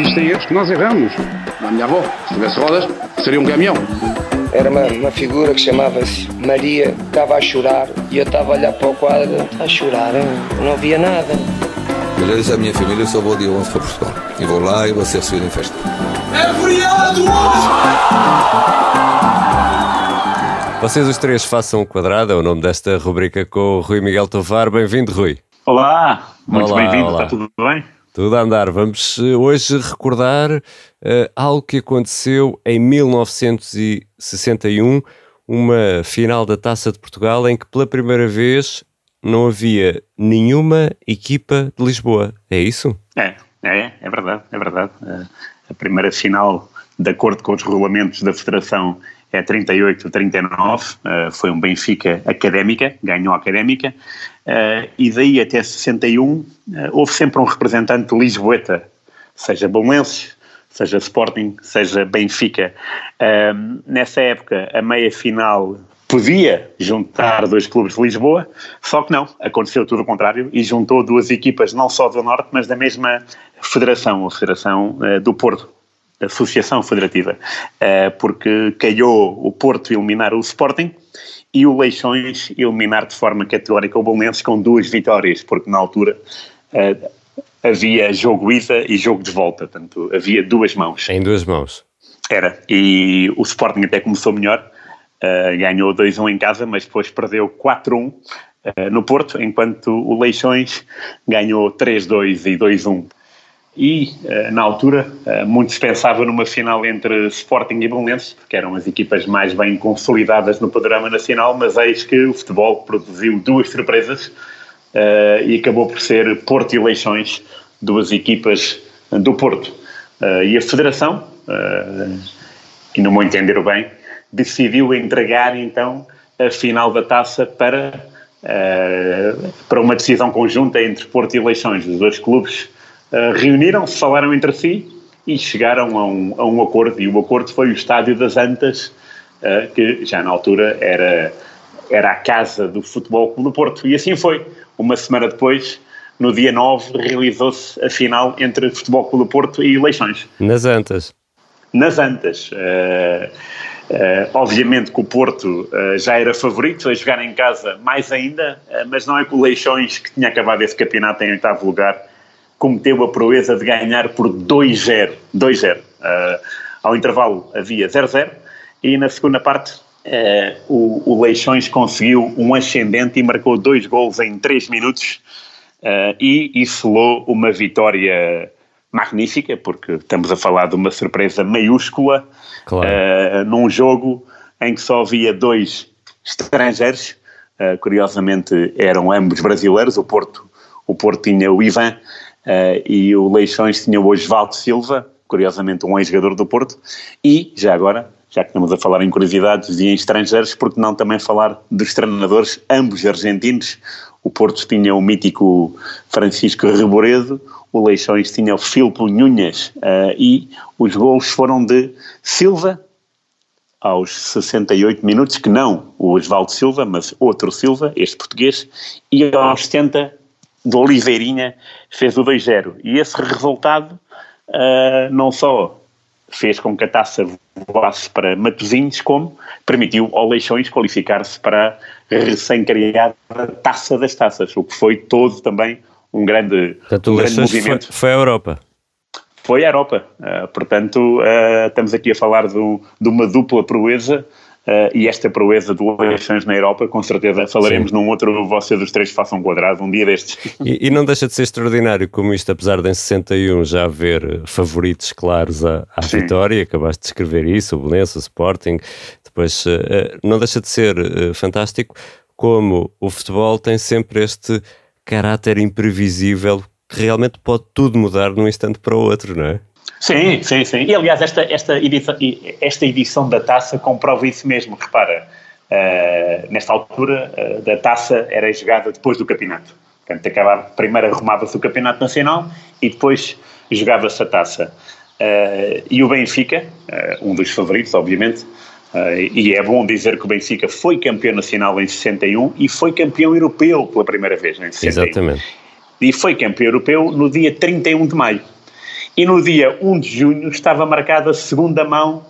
existem erros que nós erramos. A minha avó, se tivesse rodas, seria um caminhão. Era uma, uma figura que chamava-se Maria, estava a chorar e eu estava a olhar para o quadro, a chorar, não via nada. Eu já disse à minha família, eu só vou dia 11 para Portugal. E vou lá e vou ser recebido em festa. É feriado Vocês os três façam um quadrado, é o nome desta rubrica com o Rui Miguel Tovar. Bem-vindo, Rui. Olá, muito bem-vindo, está tudo bem? Tudo a andar. Vamos eh, hoje recordar eh, algo que aconteceu em 1961, uma final da Taça de Portugal em que pela primeira vez não havia nenhuma equipa de Lisboa. É isso? É, é, é verdade, é verdade. Eh, A primeira final, de acordo com os regulamentos da Federação, é 38-39, eh, foi um Benfica académica, ganhou a académica, e daí até 61 eh, houve sempre um representante lisboeta, seja Bolonenses, seja Sporting, seja Benfica. Eh, Nessa época, a meia final podia juntar dois clubes de Lisboa, só que não, aconteceu tudo o contrário e juntou duas equipas não só do Norte, mas da mesma federação, a Federação eh, do Porto, Associação Federativa, eh, porque calhou o Porto eliminar o Sporting e o Leixões eliminar de forma categórica o Bolonenses com duas vitórias, porque na altura eh, havia jogo ida e jogo de volta, portanto havia duas mãos. Em duas mãos. Era. E o Sporting até começou melhor. Uh, ganhou 2-1 em casa, mas depois perdeu 4-1 uh, no Porto, enquanto o Leixões ganhou 3-2 e 2-1. E, uh, na altura, uh, muito se pensava numa final entre Sporting e Belenenses, porque eram as equipas mais bem consolidadas no panorama nacional, mas eis que o futebol produziu duas surpresas uh, e acabou por ser Porto e Leixões, duas equipas do Porto. E a Federação, uh, e no meu entender bem, decidiu entregar então a final da taça para, para uma decisão conjunta entre Porto e Leixões. Os dois clubes uh, reuniram-se, falaram entre si e chegaram a um, a um acordo. E o acordo foi o Estádio das Antas, uh, que já na altura era, era a casa do Futebol Clube do Porto. E assim foi. Uma semana depois, no dia 9, realizou-se a final entre Futebol Clube do Porto e Leixões Nas Antas. nas Antas. Uh, uh, obviamente que o Porto uh, já era favorito a jogar em casa mais ainda, uh, mas não é que o Leixões, que tinha acabado esse campeonato em oitavo lugar, cometeu a proeza de ganhar por 2-0. 2-0. Uh, ao intervalo havia 0-0 e na segunda parte uh, o, o Leixões conseguiu um ascendente e marcou dois gols em 3 minutos uh, e, selou uma vitória magnífica, porque estamos a falar de uma surpresa maiúscula Claro. uh, num jogo em que só havia dois estrangeiros, curiosamente eram ambos brasileiros, o Porto, o Porto tinha o Ivan uh, e o Leixões tinha o Osvaldo Silva, curiosamente um ex-jogador do Porto, e já agora, já que estamos a falar em curiosidades e em estrangeiros, porque não também falar dos treinadores, ambos argentinos, o Porto tinha o mítico Francisco Reboredo, o Leixões tinha o Filipe Nunhas uh, e os gols foram de Silva aos 68 minutos, que não o Osvaldo Silva, mas outro Silva, este português, e aos 70 de Oliveirinha fez o 2-0. E esse resultado uh, não só fez com que a taça voasse para Matosinhos, como permitiu ao Leixões qualificar-se para a recém-criada Taça das Taças, o que foi todo também um grande, Portanto, um grande Leixões foi, movimento. foi a Europa. Foi a Europa. Uh, portanto, uh, estamos aqui a falar do, de uma dupla proeza uh, e esta proeza do Leixões na Europa, com certeza falaremos Sim. num outro Vocês dos Três Façam um Quadrado, um dia destes. E, e não deixa de ser extraordinário como isto, apesar de em 61 já haver favoritos claros à, à vitória, acabaste de escrever isso, o Belenense, o Sporting, depois eh, não deixa de ser eh, fantástico como o futebol tem sempre este caráter imprevisível que realmente pode tudo mudar de um instante para o outro, não é? Sim, sim, sim. E aliás, esta, esta, edição, esta edição da taça comprova isso mesmo. Repara, uh, nesta altura uh, da taça era jogada depois do campeonato. Portanto, acabava, primeiro arrumava-se o campeonato nacional e depois jogava-se a taça. Uh, e o Benfica, um dos favoritos, obviamente, e é bom dizer que o Benfica foi campeão nacional em 61 e foi campeão europeu pela primeira vez em 61. Exatamente. E foi campeão europeu no dia 31 de maio. E no dia 1 de junho estava marcada a segunda mão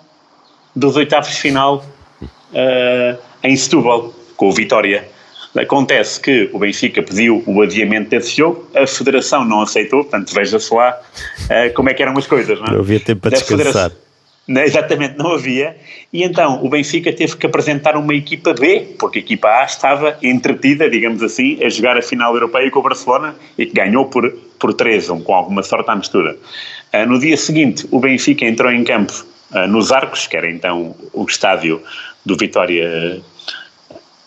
dos oitavos de final uh, em Setúbal, com o Vitória. Acontece que o Benfica pediu o adiamento desse jogo, a Federação não aceitou, portanto veja-se lá uh, como é que eram as coisas. Não, é? havia tempo para descansar. Não, exatamente, não havia. E então o Benfica teve que apresentar uma equipa B, porque a equipa A estava entretida, digamos assim, a jogar a final europeia com o Barcelona e que ganhou por, por 3-1, com alguma sorte à mistura. Uh, no dia seguinte, o Benfica entrou em campo uh, nos Arcos, que era então o estádio do Vitória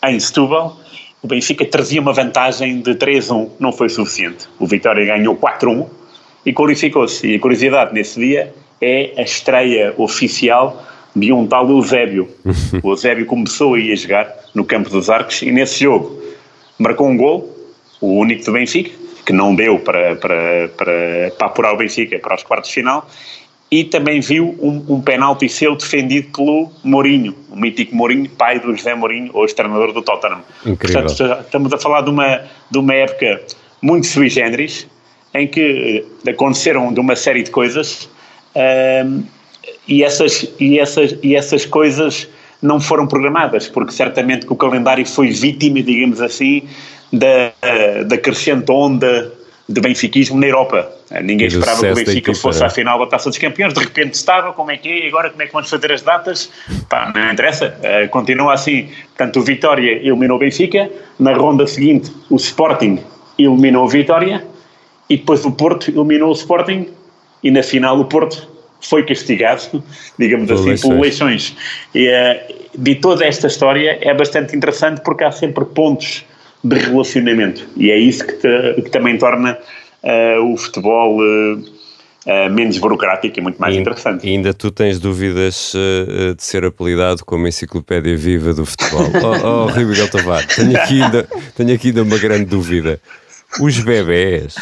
em Setúbal, o Benfica trazia uma vantagem de 3-1, não foi suficiente. O Vitória ganhou 4-1 e qualificou-se. E a curiosidade nesse dia é a estreia oficial de um tal Eusébio. o Eusébio começou a ir a jogar no campo dos Arcos e nesse jogo marcou um gol, o único do Benfica, que não deu para, para, para, para apurar o Benfica para os quartos de final, e também viu um, um penalti seu defendido pelo Mourinho, o mítico Mourinho, pai do José Mourinho, hoje treinador do Tottenham. Incrível. Portanto, estamos a falar de uma, de uma época muito sui generis, em que eh, aconteceram de uma série de coisas um, e, essas, e, essas, e essas coisas não foram programadas, porque certamente que o calendário foi vítima, digamos assim, da, da crescente onda de benfiquismo na Europa. Ninguém esperava que o Benfica fosse à final da Taça dos Campeões, de repente estava, como é que é, agora como é que vamos fazer as datas? Pá, não interessa, uh, continua assim. Portanto, o Vitória eliminou o Benfica, na ronda seguinte o Sporting eliminou o Vitória. E depois o Porto eliminou o Sporting e na final o Porto foi castigado, digamos assim, por eleições. E, uh, de toda esta história é bastante interessante porque há sempre pontos de relacionamento. E é isso que, te, que também torna uh, o futebol uh, menos burocrático e muito mais e, interessante. E ainda tu tens dúvidas de ser apelidado como enciclopédia viva do futebol. oh, oh Rui Miguel Tavares, tenho aqui, ainda, tenho aqui ainda uma grande dúvida. Os bebés,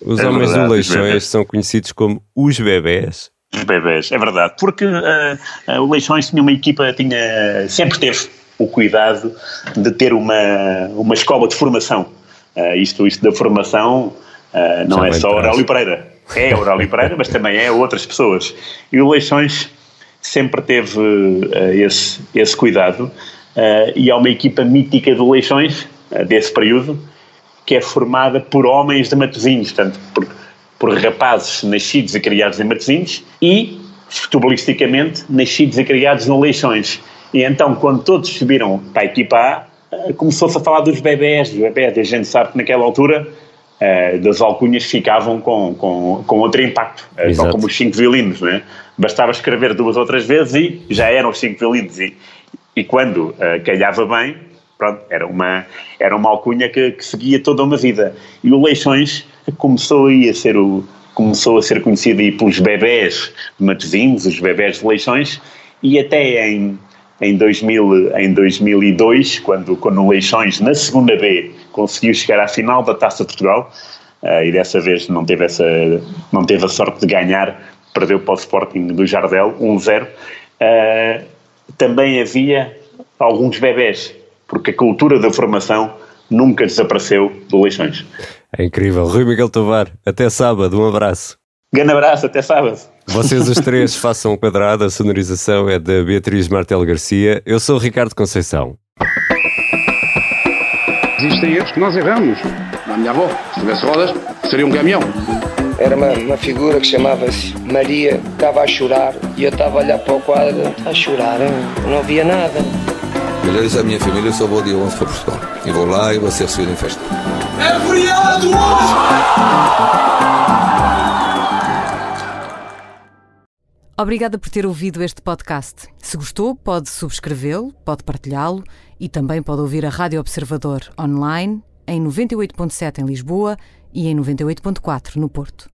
os é homens verdade, do Leixões são conhecidos como os bebés? Os bebés, é verdade, porque uh, o Leixões tinha uma equipa, tinha, sempre teve o cuidado de ter uma, uma escola de formação. Uh, isto, isto da formação uh, não Já é só Aurélio Pereira. É Aurélio Pereira, mas também é outras pessoas. E o Leixões sempre teve uh, esse, esse cuidado. e há uma equipa mítica do Leixões, desse período, que é formada por homens de Matosinhos, portanto, por, por rapazes nascidos e criados em Matosinhos e, futebolisticamente, nascidos e criados no Leixões. E então, quando todos subiram para a equipa A, eh, começou-se a falar dos bebés, dos bebés, a gente sabe que naquela altura uh, das alcunhas ficavam com, com, com outro impacto, uh, tal como os cinco violinos, não é? Bastava escrever duas ou três vezes e já eram os cinco violinos. E, e quando uh, calhava bem, pronto, era uma, era uma alcunha que, que seguia toda uma vida. E o Leixões começou a ser o começou a ser conhecido aí pelos bebés de Matosinhos, os bebés de Leixões, e até em em, 2000, em 2002, quando, quando o Leixões, na segunda B, conseguiu chegar à final da Taça de Portugal, uh, e dessa vez não teve, essa, não teve a sorte de ganhar, perdeu para o Sporting do Jardel, 1-0. Uh, também havia alguns bebés, porque a cultura da formação nunca desapareceu do Leixões. É incrível. Rui Miguel Tovar, até sábado, um abraço. Grande abraço, até sábado. Vocês os três façam um quadrado, a sonorização é da Beatriz Martel Garcia. Eu sou o Ricardo Conceição. Existem erros que nós erramos. A minha avó, se tivesse rodas, seria um caminhão. Era uma, uma figura que chamava-se Maria, estava a chorar e eu estava a olhar para o quadro, a chorar, não havia nada. Eu já disse à minha família, eu só vou dia 11 para Portugal. E vou lá e vou ser recebido em festa. É feriado! Obrigada por ter ouvido este podcast. Se gostou, pode subscrevê-lo, pode partilhá-lo e também pode ouvir a Rádio Observador online em 98.7 em Lisboa e em 98.4 no Porto.